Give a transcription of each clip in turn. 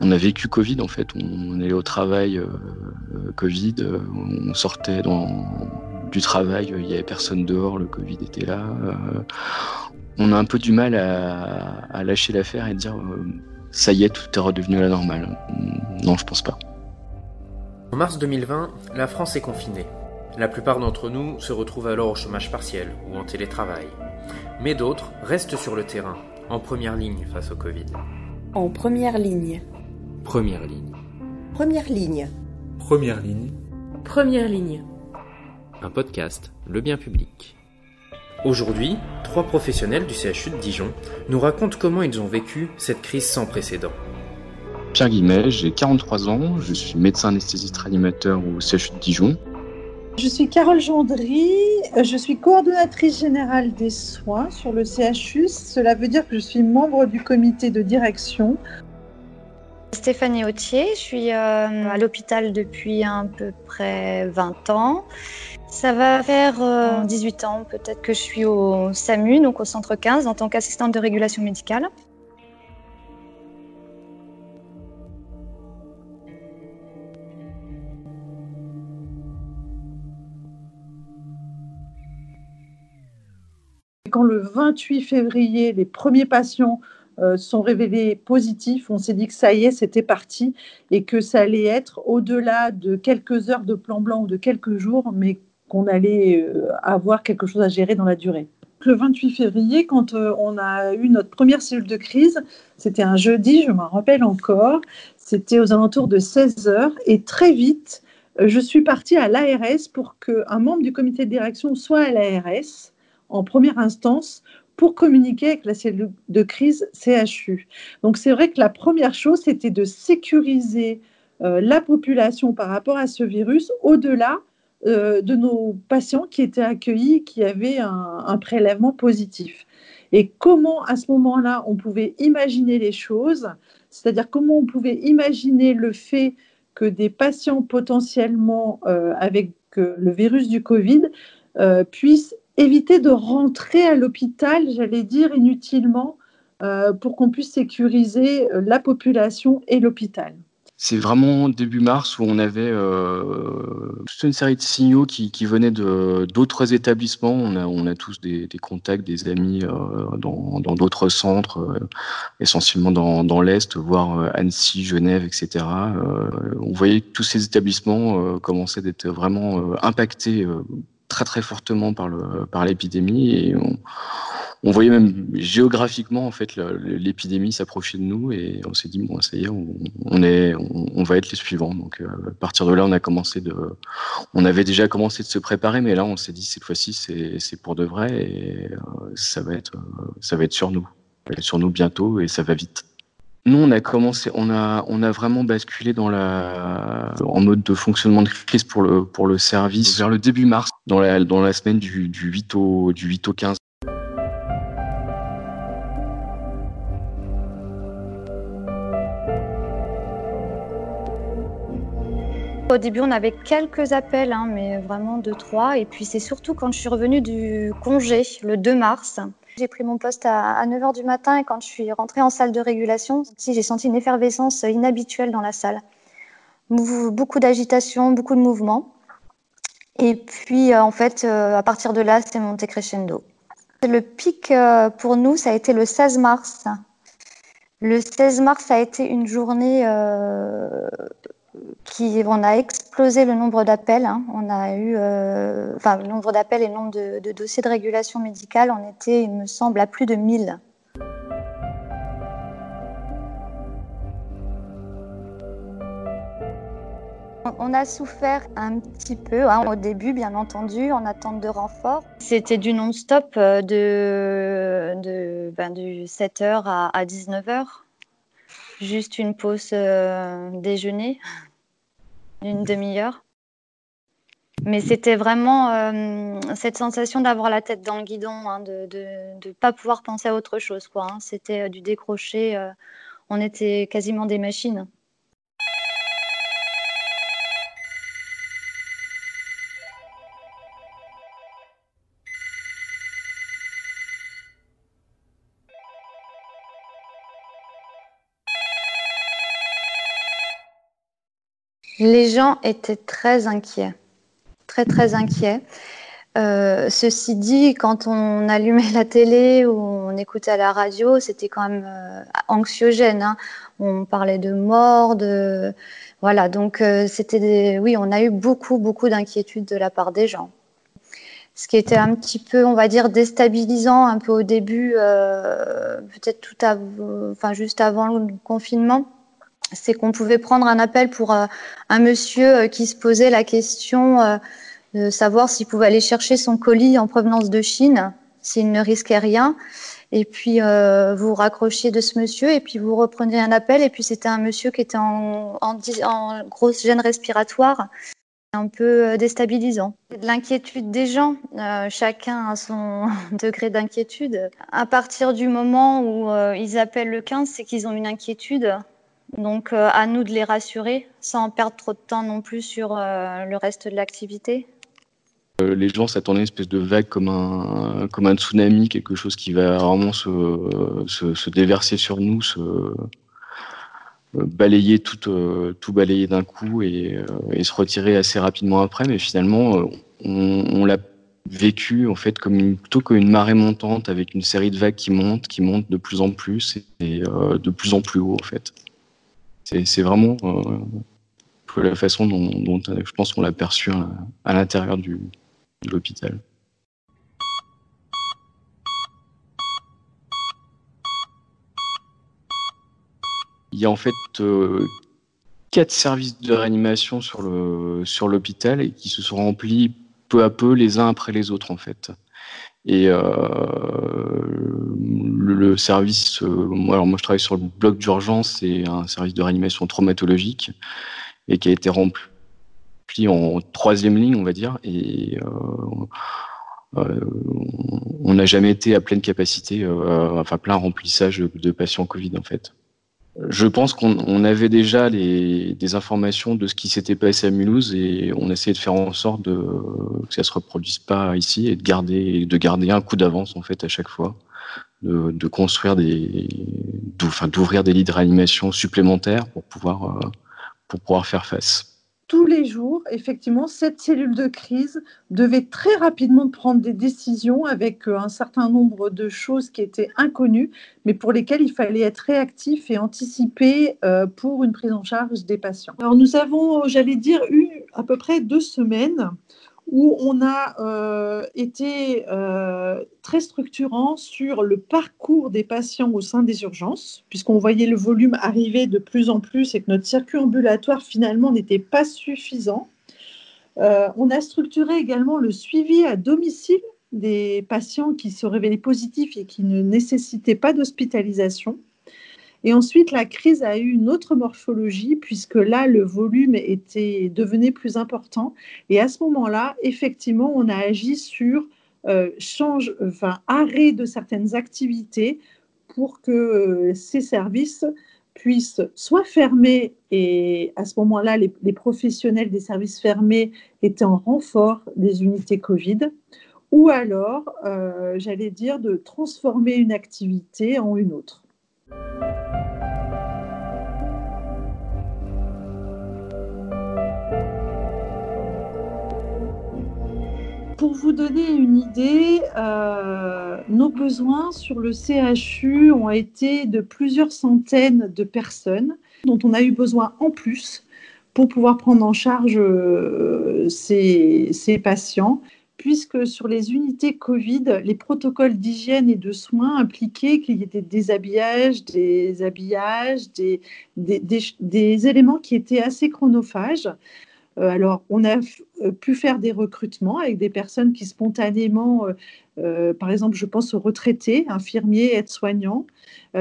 On a vécu Covid en fait. On, est au travail euh, euh, Covid, euh, on sortait du travail, il n'y avait personne dehors, le Covid était là. on a un peu du mal à, lâcher l'affaire et dire ça y est, tout est redevenu à la normale. Non, je pense pas. En mars 2020, la France est confinée. La plupart d'entre nous se retrouvent alors au chômage partiel ou en télétravail. Mais d'autres restent sur le terrain, en première ligne face au Covid. En première ligne. Première ligne. Première ligne. Première ligne. Première ligne. Un podcast, le bien public. Aujourd'hui, trois professionnels du CHU de Dijon nous racontent comment ils ont vécu cette crise sans précédent. Pierre Guimet, j'ai 43 ans, je suis médecin anesthésiste réanimateur au CHU de Dijon. Je suis Carole Gendry, je suis coordonnatrice générale des soins sur le CHU. Cela veut dire que je suis membre du comité de direction Stéphanie Autier, je suis euh, à l'hôpital depuis à peu près 20 ans. Ça va faire 18 euh, ans peut-être que je suis au SAMU, donc au centre 15, en tant qu'assistante de régulation médicale. Quand le 28 février, les premiers patients euh, sont révélés positifs, on s'est dit que ça y est, c'était parti et que ça allait être au-delà de quelques heures de plan blanc ou de quelques jours, mais qu'on allait euh, avoir quelque chose à gérer dans la durée. Le 28 février, quand euh, on a eu notre première cellule de crise, c'était un jeudi, je m'en rappelle encore, c'était aux alentours de 16 heures et très vite, je suis partie à l'ARS pour qu'un membre du comité de direction soit à l'ARS en première instance pour communiquer avec la cellule de crise CHU. Donc c'est vrai que la première chose, c'était de sécuriser euh, la population par rapport à ce virus au-delà euh, de nos patients qui étaient accueillis, qui avaient un, prélèvement positif. Et comment à ce moment-là on pouvait imaginer les choses, c'est-à-dire comment on pouvait imaginer le fait que des patients potentiellement euh, avec le virus du Covid puissent éviter de rentrer à l'hôpital, j'allais dire, inutilement, euh, pour qu'on puisse sécuriser euh, la population et l'hôpital. C'est vraiment début mars où on avait euh, toute une série de signaux qui, venaient d'autres établissements. On a, on a tous des, contacts, des amis dans d'autres centres, essentiellement dans, dans l'Est, voire Annecy, Genève, etc. on voyait que tous ces établissements commençaient d'être vraiment impactés très très fortement par le par l'épidémie et on, on, voyait même géographiquement en fait l'épidémie s'approcher de nous et on s'est dit bon ça y est on, est on, va être les suivants. Donc euh, à partir de là on a commencé de on avait déjà commencé de se préparer mais là on s'est dit cette fois-ci c'est c'est pour de vrai et euh, ça va être euh, ça va être sur nous. Sur nous bientôt et ça va vite nous, on a commencé, on a, on a vraiment basculé dans la, en mode de fonctionnement de crise pour le, pour le service vers le début mars, dans la, dans la semaine du, du 8 au, du 8 au 15. Au début, on avait quelques appels, hein, mais vraiment deux, trois. Et puis, c'est surtout quand je suis revenue du congé, le 2 mars, j'ai pris mon poste à, 9h du matin et quand je suis rentrée en salle de régulation, j'ai senti une effervescence inhabituelle dans la salle. Beaucoup d'agitation, beaucoup de mouvements. Et puis, euh, en fait, euh, à partir de là, c'est monté crescendo. Le pic euh, pour nous, ça a été le 16 mars. Le 16 mars, ça a été une journée on a explosé le nombre d'appels. Hein. On a eu, euh, enfin, le nombre d'appels et le nombre de, dossiers de régulation médicale, on était, il me semble, à plus de 1000. On a souffert un petit peu hein, au début, bien entendu, en attente de renfort. C'était du non-stop euh, de, de ben, du 7h à, 19h. Juste une pause euh, déjeuner d'une demi-heure. Mais c'était vraiment euh, cette sensation d'avoir la tête dans le guidon, hein, de ne pas pouvoir penser à autre chose. Quoi, hein. C'était du décrocher. on était quasiment des machines. Les gens étaient très inquiets, très très inquiets. Euh, ceci dit, quand on allumait la télé ou on écoutait la radio, c'était quand même euh, anxiogène. Hein. On parlait de mort, de voilà. Donc euh, c'était, oui, on a eu beaucoup beaucoup d'inquiétudes de la part des gens. Ce qui était un petit peu, on va dire, déstabilisant un peu au début, peut-être tout, enfin juste avant le confinement c'est qu'on pouvait prendre un appel pour euh, un monsieur euh, qui se posait la question euh, de savoir s'il pouvait aller chercher son colis en provenance de Chine, s'il ne risquait rien. Et puis vous raccrochiez de ce monsieur et puis vous repreniez un appel et puis c'était un monsieur qui était en, grosse gêne respiratoire, un peu déstabilisant. De l'inquiétude des gens, chacun a son degré d'inquiétude. À partir du moment où ils appellent le 15, c'est qu'ils ont une inquiétude donc euh, à nous de les rassurer sans perdre trop de temps non plus sur euh, le reste de l'activité. Euh, les gens s'attendaient à une espèce de vague comme un, comme un tsunami, quelque chose qui va vraiment se, se, déverser sur nous, se balayer tout, tout balayer d'un coup et, se retirer assez rapidement après. Mais finalement, on, l'a vécu en fait comme plutôt qu'une marée montante avec une série de vagues qui montent, qui montent de plus en plus et de plus en plus haut en fait. C'est vraiment euh, la façon dont, euh, je pense qu'on l'a perçu à, l'intérieur de l'hôpital. Il y a en fait euh, quatre services de réanimation sur l'hôpital et qui se sont remplis peu à peu les uns après les autres en fait. Le, service, euh, moi, alors moi je travaille sur le bloc d'urgence, c'est un service de réanimation traumatologique et qui a été rempli en troisième ligne, on va dire. Et euh, on n'a jamais été à pleine capacité, enfin plein remplissage de patients Covid en fait. Je pense qu'on avait déjà des informations de ce qui s'était passé à Mulhouse et on essayait de faire en sorte que ça se reproduise pas ici et de garder un coup d'avance en fait à chaque fois, de, construire des, d'ouvrir des lits de réanimation supplémentaires pour pouvoir, euh, pour pouvoir faire face tous les jours, effectivement, cette cellule de crise devait très rapidement prendre des décisions avec euh, un certain nombre de choses qui étaient inconnues, mais pour lesquelles il fallait être réactif et anticiper euh, pour une prise en charge des patients. Alors nous avons, j'allais dire, eu à peu près deux semaines où on a euh, été euh, très structurant sur le parcours des patients au sein des urgences, puisqu'on voyait le volume arriver de plus en plus et que notre circuit ambulatoire finalement n'était pas suffisant. Euh, on a structuré également le suivi à domicile des patients qui se révélaient positifs et qui ne nécessitaient pas d'hospitalisation. Et ensuite, la crise a eu une autre morphologie, puisque là, le volume était, devenait plus important. Et à ce moment-là, effectivement, on a agi sur euh, arrêt de certaines activités pour que euh, ces services puissent soit fermer, et à ce moment-là, les, professionnels des services fermés étaient en renfort des unités Covid, ou alors, euh, j'allais dire, de transformer une activité en une autre. Pour vous donner une idée, euh, nos besoins sur le CHU ont été de plusieurs centaines de personnes dont on a eu besoin en plus pour pouvoir prendre en charge euh, ces, patients puisque sur les unités Covid, les protocoles d'hygiène et de soins impliquaient qu'il y ait des déshabillages, des habillages, des, des, éléments qui étaient assez chronophages. Alors, on a pu faire des recrutements avec des personnes qui spontanément, par exemple, je pense aux retraités, infirmiers, aides-soignants,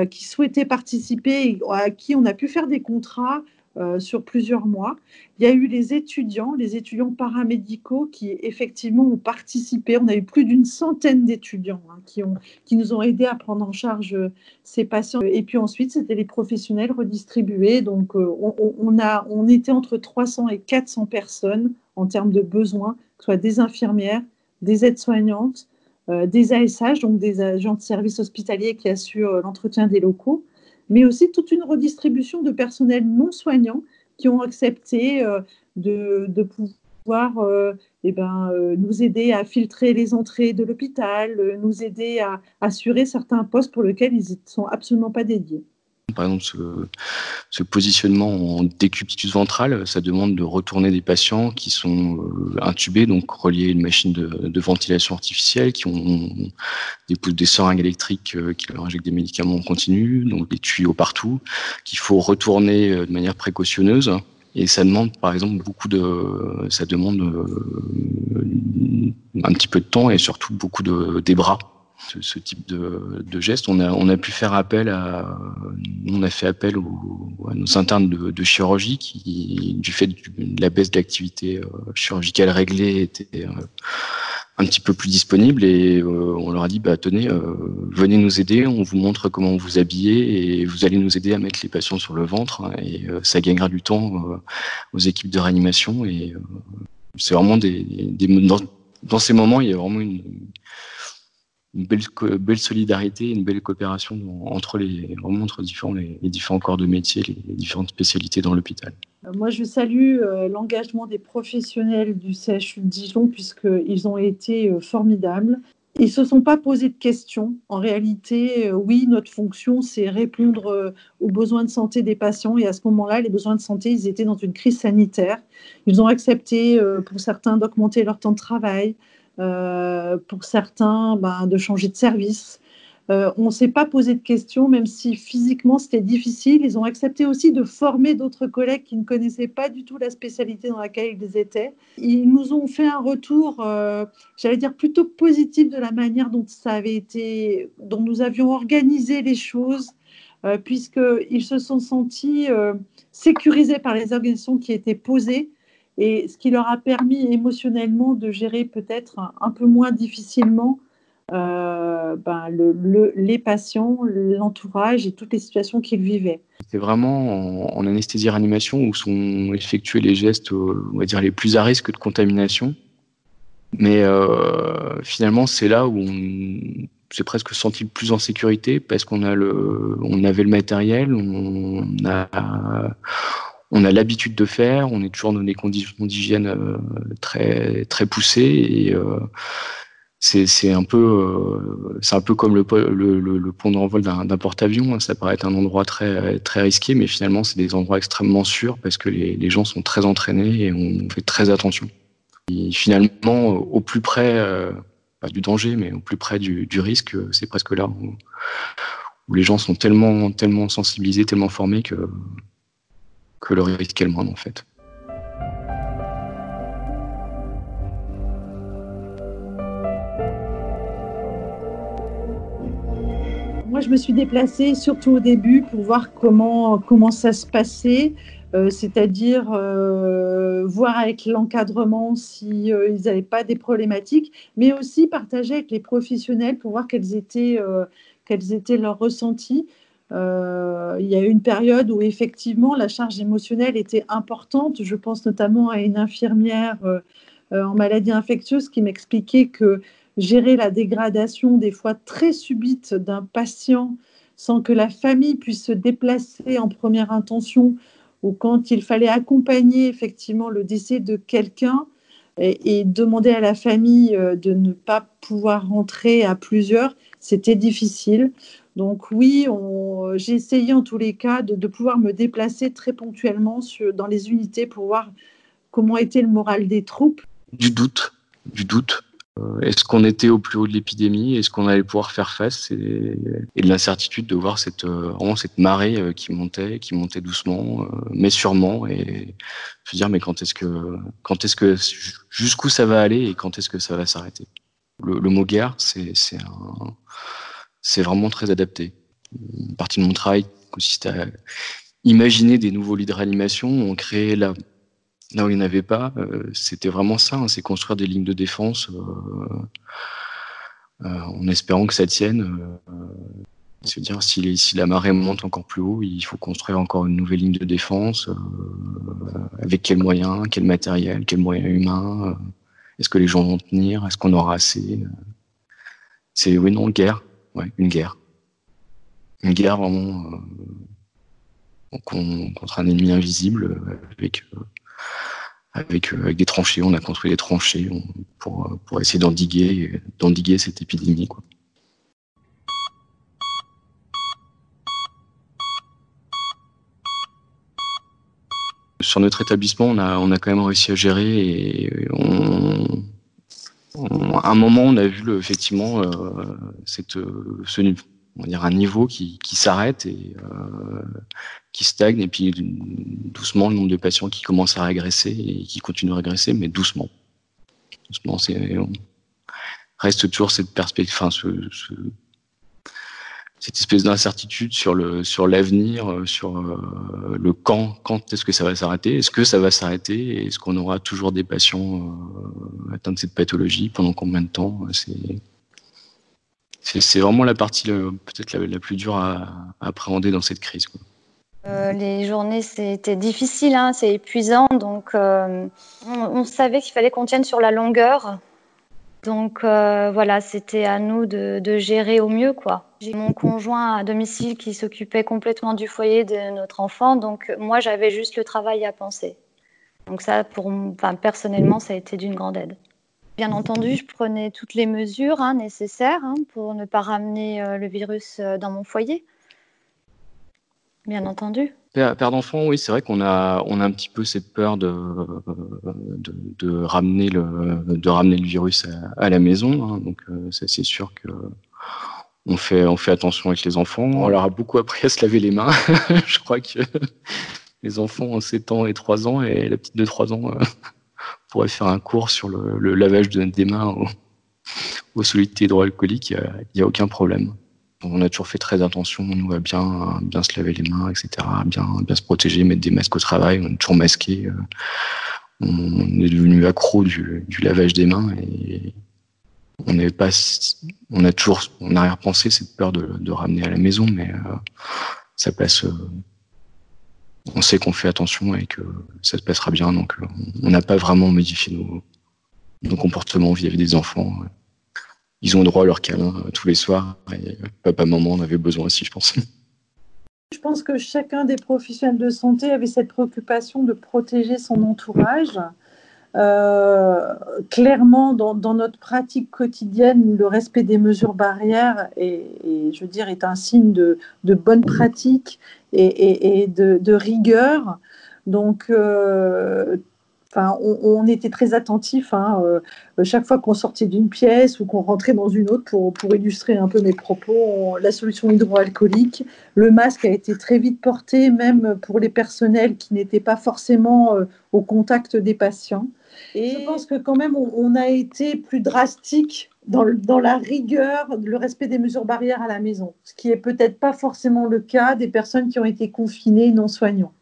qui souhaitaient participer, à qui on a pu faire des contrats euh, sur plusieurs mois. Il y a eu les étudiants, les étudiants paramédicaux qui effectivement ont participé. On a eu plus d'une centaine d'étudiants hein, qui, nous ont aidés à prendre en charge euh, ces patients. Et puis ensuite, c'était les professionnels redistribués. Donc euh, on, a, on était entre 300 et 400 personnes en termes de besoins, que ce soit des infirmières, des aides-soignantes, des ASH, donc des agents de services hospitaliers qui assurent l'entretien des locaux, mais aussi toute une redistribution de personnel non soignant qui ont accepté euh, de, pouvoir euh, eh ben, euh, nous aider à filtrer les entrées de l'hôpital, nous aider à assurer certains postes pour lesquels ils ne sont absolument pas dédiés. Par exemple, ce, positionnement en décubitus ventrale, ça demande de retourner des patients qui sont euh, intubés, donc reliés à une machine de, ventilation artificielle, qui ont des, des seringues électriques euh, qui leur injectent des médicaments en continu, donc des tuyaux partout, qu'il faut retourner euh, de manière précautionneuse. Et ça demande, par exemple, beaucoup de, ça demande un petit peu de temps et surtout beaucoup de, des bras ce, type de, de, geste. On a, pu faire appel à, on a fait appel à nos internes de, chirurgie qui, du fait de la baisse d'activité euh, chirurgicale réglée, étaient euh, un petit peu plus disponibles et euh, on leur a dit bah tenez venez nous aider on vous montre comment vous habiller et vous allez nous aider à mettre les patients sur le ventre hein, et ça gagnera du temps aux équipes de réanimation et c'est vraiment des, dans, ces moments il y a vraiment une, une belle, solidarité, une belle coopération entre les, différents, les, corps de métier, les, différentes spécialités dans l'hôpital. Euh, moi, je salue euh, l'engagement des professionnels du CHU de Dijon puisqu'ils ont été euh, formidables. Ils ne se sont pas posé de questions. En réalité, oui, notre fonction, c'est répondre aux besoins de santé des patients. Et à ce moment-là, les besoins de santé, ils étaient dans une crise sanitaire. Ils ont accepté, pour certains, d'augmenter leur temps de travail, pour certains, ben, de changer de service. Euh, on ne s'est pas posé de questions, même si physiquement c'était difficile. Ils ont accepté aussi de former d'autres collègues qui ne connaissaient pas du tout la spécialité dans laquelle ils étaient. Ils nous ont fait un retour, euh, j'allais dire plutôt positif de la manière dont ça avait été, dont nous avions organisé les choses, puisqu'ils se sont sentis sécurisés par les organisations qui étaient posées et ce qui leur a permis émotionnellement de gérer peut-être un, peu moins difficilement euh, ben, les patients, l'entourage et toutes les situations qu'ils vivaient. C'est vraiment en, anesthésie-réanimation où sont effectués les gestes, euh, on va dire, les plus à risque de contamination. Mais euh, finalement, c'est là où on s'est presque senti le plus en sécurité parce qu'on a le, on avait le matériel, on a, on a l'habitude de faire, on est toujours dans des conditions d'hygiène euh, très très poussées et euh, c'est un peu euh, c'est un peu comme le, le, pont d'envol d'un porte-avions. Hein. Ça paraît être un endroit très très risqué, mais finalement c'est des endroits extrêmement sûrs parce que les, gens sont très entraînés et on fait très attention. Et finalement, au plus près pas du danger, mais au plus près du, du risque, c'est presque là où, où, les gens sont tellement tellement sensibilisés, tellement formés que que le risque est le moindre en fait. Moi, je me suis déplacée surtout au début pour voir comment, comment ça se passait, euh, c'est-à-dire euh, voir avec l'encadrement s'ils euh, n'avaient pas des problématiques, mais aussi partager avec les professionnels pour voir quels étaient, quels étaient leurs ressentis. Euh, il y a eu une période où effectivement la charge émotionnelle était importante. Je pense notamment à une infirmière euh, euh, en maladie infectieuse qui m'expliquait que gérer la dégradation des fois très subite d'un patient sans que la famille puisse se déplacer en première intention ou quand il fallait accompagner effectivement le décès de quelqu'un et, et, demander à la famille de ne pas pouvoir rentrer à plusieurs, c'était difficile. Donc oui, j'ai essayé en tous les cas de, pouvoir me déplacer très ponctuellement dans les unités pour voir comment était le moral des troupes. Du doute, du doute. est-ce qu'on était au plus haut de l'épidémie? Est-ce qu'on allait pouvoir faire face? Et, de l'incertitude de voir cette, vraiment cette marée qui montait, qui montait doucement, mais sûrement. Et se dire, mais quand est-ce que, quand est-ce que, jusqu'où ça va aller et quand est-ce que ça va s'arrêter? Le, mot guerre, c'est vraiment très adapté. Une partie de mon travail consiste à imaginer des nouveaux lits de réanimation. On crée là, où il n'y en avait pas. Euh, c'était vraiment ça, hein, c'est construire des lignes de défense euh, euh, en espérant que ça tienne. cest dire si, si, la marée monte encore plus haut, il faut construire encore une nouvelle ligne de défense. avec quels moyens, quel matériel, quels moyens humains Est-ce que les gens vont tenir? Est-ce qu'on aura assez? C'est oui, non, guerre. Ouais, une guerre. Une guerre vraiment contre un ennemi invisible euh, avec, euh, avec, euh, avec, des tranchées. On a construit des tranchées pour, pour essayer d'endiguer, d'endiguer cette épidémie. Quoi. Sur notre établissement, on a, on a quand même réussi à gérer et à un moment, on a vu effectivement euh, cette, ce, on va dire un niveau qui, s'arrête et euh, qui stagne, et puis doucement le nombre de patients qui commencent à régresser et qui continuent à régresser, mais doucement. Doucement, on reste toujours cette perspective, cette espèce d'incertitude sur le sur l'avenir, euh, sur euh, le quand, quand est-ce que ça va s'arrêter, est-ce que ça va s'arrêter, est-ce qu'on aura toujours des patients euh, atteints de cette pathologie? Pendant combien de temps? C'est c'est vraiment la partie peut-être la, plus dure à, appréhender dans cette crise. Les journées, c'était difficile, hein, c'est épuisant. Donc, on, savait qu'il fallait qu'on tienne sur la longueur. Donc, euh, voilà, c'était à nous de, gérer au mieux. quoi. J'ai mon conjoint à domicile qui s'occupait complètement du foyer de notre enfant. Donc, moi, j'avais juste le travail à penser. Donc, ça, pour, personnellement, ça a été d'une grande aide. Bien entendu, je prenais toutes les mesures hein, nécessaires hein, pour ne pas ramener euh, le virus euh, dans mon foyer. Bien entendu. Père, d'enfant, oui, c'est vrai qu'on a, on a un petit peu cette peur de, de, ramener, le, de ramener le virus à, la maison. Hein. donc, euh, c'est sûr que on fait, on fait attention avec les enfants. On leur a beaucoup appris à se laver les mains. je crois que les enfants ont 7 ans et 3 ans et la petite de 3 ans pourrait faire un cours sur le, lavage de, des mains aux, aux solidités hydroalcooliques, il n'y a, aucun problème. On a toujours fait très attention, on va bien, bien se laver les mains, etc., bien, bien se protéger, mettre des masques au travail, on est toujours masqué. Euh, on est devenu accro du, lavage des mains et on n'est pas, on a toujours en arrière-pensée cette peur de, ramener à la maison, mais euh, ça passe, euh, on sait qu'on fait attention et que ça se passera bien. Donc, euh, on n'a pas vraiment modifié nos, comportements vis-à-vis des enfants. Ils ont droit à leur câlin euh, tous les soirs et papa, maman en avait besoin aussi, je pense. Je pense que chacun des professionnels de santé avait cette préoccupation de protéger son entourage. Euh, clairement, dans, notre pratique quotidienne, le respect des mesures barrières est, un signe de, de bonne pratique et, de, rigueur. Donc, euh, On, était très attentifs hein, euh, chaque fois qu'on sortait d'une pièce ou qu'on rentrait dans une autre pour, illustrer un peu mes propos. la solution hydroalcoolique, le masque a été très vite porté, même pour les personnels qui n'étaient pas forcément au contact des patients. Et je pense que quand même, on, a été plus drastique dans, dans, la rigueur, le respect des mesures barrières à la maison, ce qui est peut-être pas forcément le cas des personnes qui ont été confinées non soignants.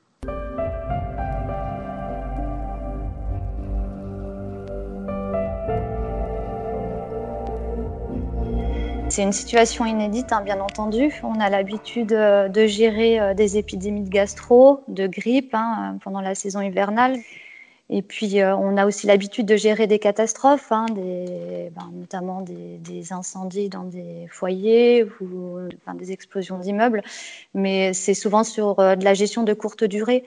C'est une situation inédite, hein, bien entendu. On a l'habitude euh, de gérer euh, des épidémies de gastro, de grippe hein, pendant la saison hivernale. Et puis, euh, on a aussi l'habitude de gérer des catastrophes, hein, ben, notamment des, incendies dans des foyers ou des explosions d'immeubles. Mais c'est souvent sur euh, de la gestion de courte durée.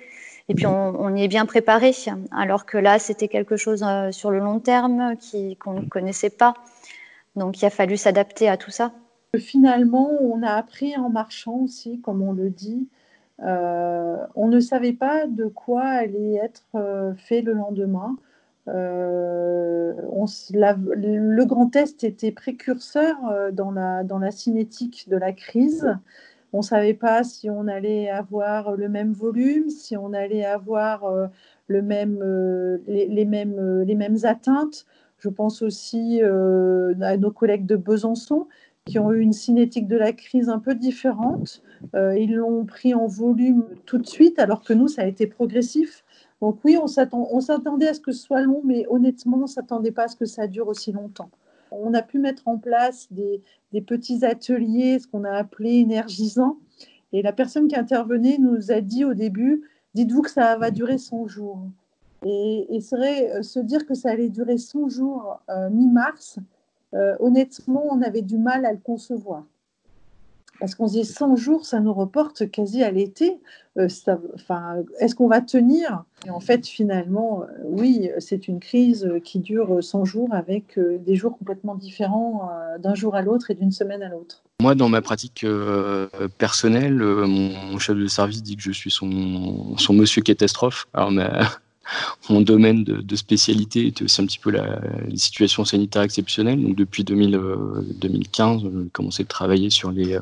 Et puis, on, y est bien préparé. Alors que là, c'était quelque chose euh, sur le long terme qu'on ne connaissait pas. Donc, il a fallu s'adapter à tout ça. Finalement, on a appris en marchant aussi, comme on le dit. Euh, on ne savait pas de quoi allait être euh, fait le lendemain. on, le Grand test était précurseur dans la, dans la cinétique de la crise. On ne savait pas si on allait avoir le même volume, si on allait avoir le même, les, mêmes, les mêmes atteintes. Je pense aussi à nos collègues de Besançon qui ont eu une cinétique de la crise un peu différente. Euh, ils l'ont pris en volume tout de suite, alors que nous, ça a été progressif. Donc oui, on s'attendait à ce que ce soit long, mais honnêtement, on ne s'attendait pas à ce que ça dure aussi longtemps. On a pu mettre en place des, petits ateliers, ce qu'on a appelé énergisants. Et la personne qui intervenait nous a dit au début, dites-vous que ça va durer 100 jours. Et, et serait, euh, se dire que ça allait durer 100 jours euh, mi-mars, euh, honnêtement, on avait du mal à le concevoir. Parce qu'on se dit 100 jours, ça nous reporte quasi à l'été. Est-ce qu'on va tenir? Et en fait, finalement, oui, c'est une crise qui dure 100 jours avec des jours complètement différents d'un jour à l'autre et d'une semaine à l'autre. Moi, dans ma pratique personnelle, mon, chef de service dit que je suis son, monsieur catastrophe. Alors, mon domaine de, spécialité était aussi un petit peu la, les situations sanitaires exceptionnelles. Donc depuis 2015, euh, j'ai commencé à travailler sur les, euh,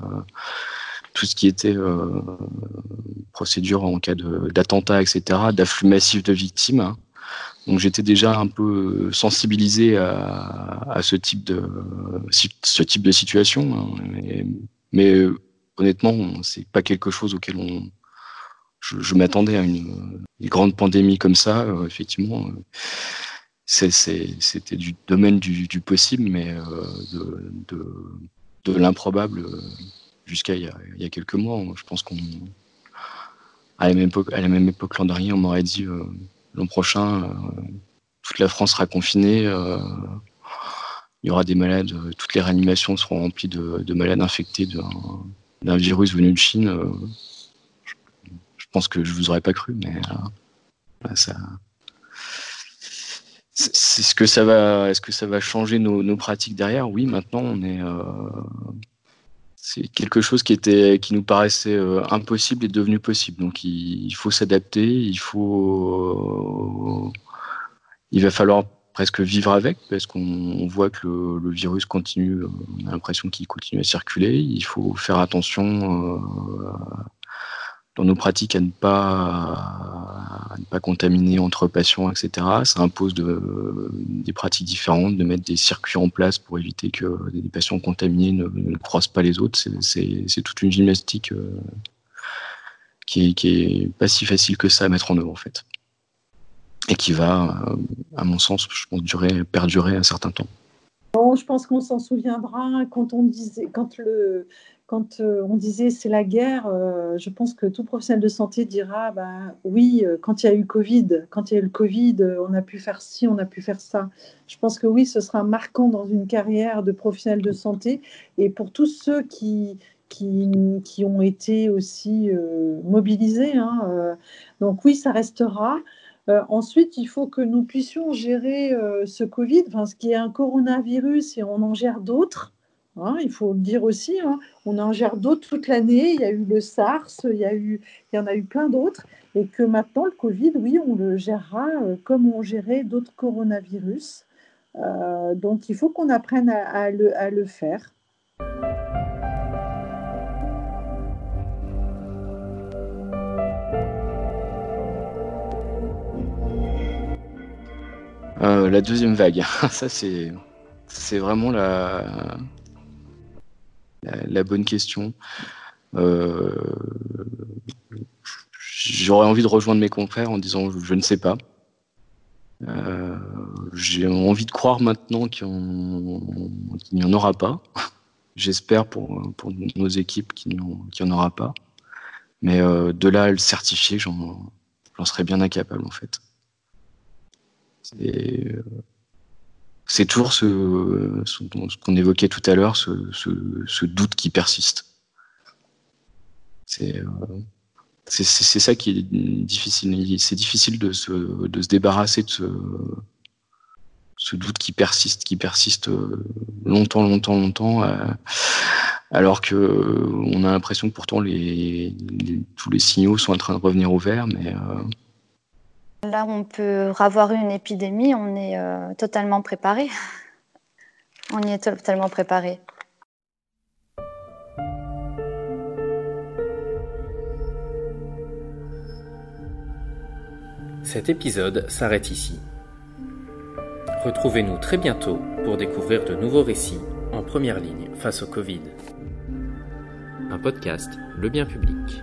tout ce qui était euh, procédure en cas d'attentat, etc., d'afflux massif de victimes. Donc j'étais déjà un peu sensibilisé à, ce type de ce type de situation, hein. mais honnêtement, c'est pas quelque chose auquel on je, m'attendais à une, grande pandémie comme ça, euh, effectivement. Euh, c'était du domaine du, possible, mais euh, de, l'improbable jusqu'à il, y a quelques mois. Je pense qu'on à la même époque, à la même époque l'an dernier, on m'aurait dit l'an prochain, toute la France sera confinée. il y aura des malades, toutes les réanimations seront remplies de, malades infectés d'un virus venu de Chine je que je vous aurais pas cru, mais euh, ça. C'est ce que ça va. Est-ce que ça va changer nos, pratiques derrière? Oui, maintenant on est. Euh, c'est quelque chose qui était, qui nous paraissait euh, impossible est devenu possible. Donc il, faut s'adapter. Il faut. il va falloir presque vivre avec parce qu'on voit que le, virus continue. On a l'impression qu'il continue à circuler. Il faut faire attention dans nos pratiques à ne pas, ne pas contaminer entre patients, etc. Ça impose de, des pratiques différentes, de mettre des circuits en place pour éviter que des patients contaminés ne, croisent pas les autres. C'est toute une gymnastique euh, qui, qui est pas si facile que ça à mettre en œuvre en fait, et qui va, euh, à mon sens, perdurer un certain temps. Je pense qu'on s'en souviendra quand on disait, quand le, quand euh, on disait c'est la guerre, euh, je pense que tout professionnel de santé dira bah, oui, euh, quand il y a eu Covid, quand il y a eu le Covid, on a pu faire ci, on a pu faire ça. Je pense que oui, ce sera marquant dans une carrière de professionnel de santé. Et pour tous ceux qui, qui, qui ont été aussi mobilisés, hein, donc oui, ça restera. ensuite, il faut que nous puissions gérer ce Covid, ce qui est un coronavirus et on en gère d'autres. Hein, il faut le dire aussi, hein. on en gère d'autres toute l'année. Il y a eu le SARS, il y, a eu, en a eu plein d'autres. Et que maintenant, le Covid, oui, on le gérera euh, comme on gérait d'autres coronavirus. Euh, donc, il faut qu'on apprenne à, le, faire. Euh, la deuxième vague, ça c'est c'est vraiment la, la, bonne question. Euh, j'aurais envie de rejoindre mes confrères en disant je, ne sais pas. Euh, j'ai envie de croire maintenant qu'il n'y en, aura pas. J'espère pour, nos équipes qu'il n'y en, aura pas. Mais euh, de là à le certifier, j'en serais bien incapable en fait. C'est toujours ce, ce, qu'on évoquait tout à l'heure, ce, ce, doute qui persiste. C'est euh, ça qui est difficile. C'est difficile de se, de se débarrasser de ce, ce doute qui persiste, qui persiste euh, longtemps, longtemps, longtemps, euh, alors que on a l'impression que pourtant les, tous les signaux sont en train de revenir au vert, mais Là, on peut avoir une épidémie, on est euh, totalement préparé. on y est totalement préparé. Cet épisode s'arrête ici. Retrouvez-nous très bientôt pour découvrir de nouveaux récits en première ligne face au Covid. Un podcast, le bien public.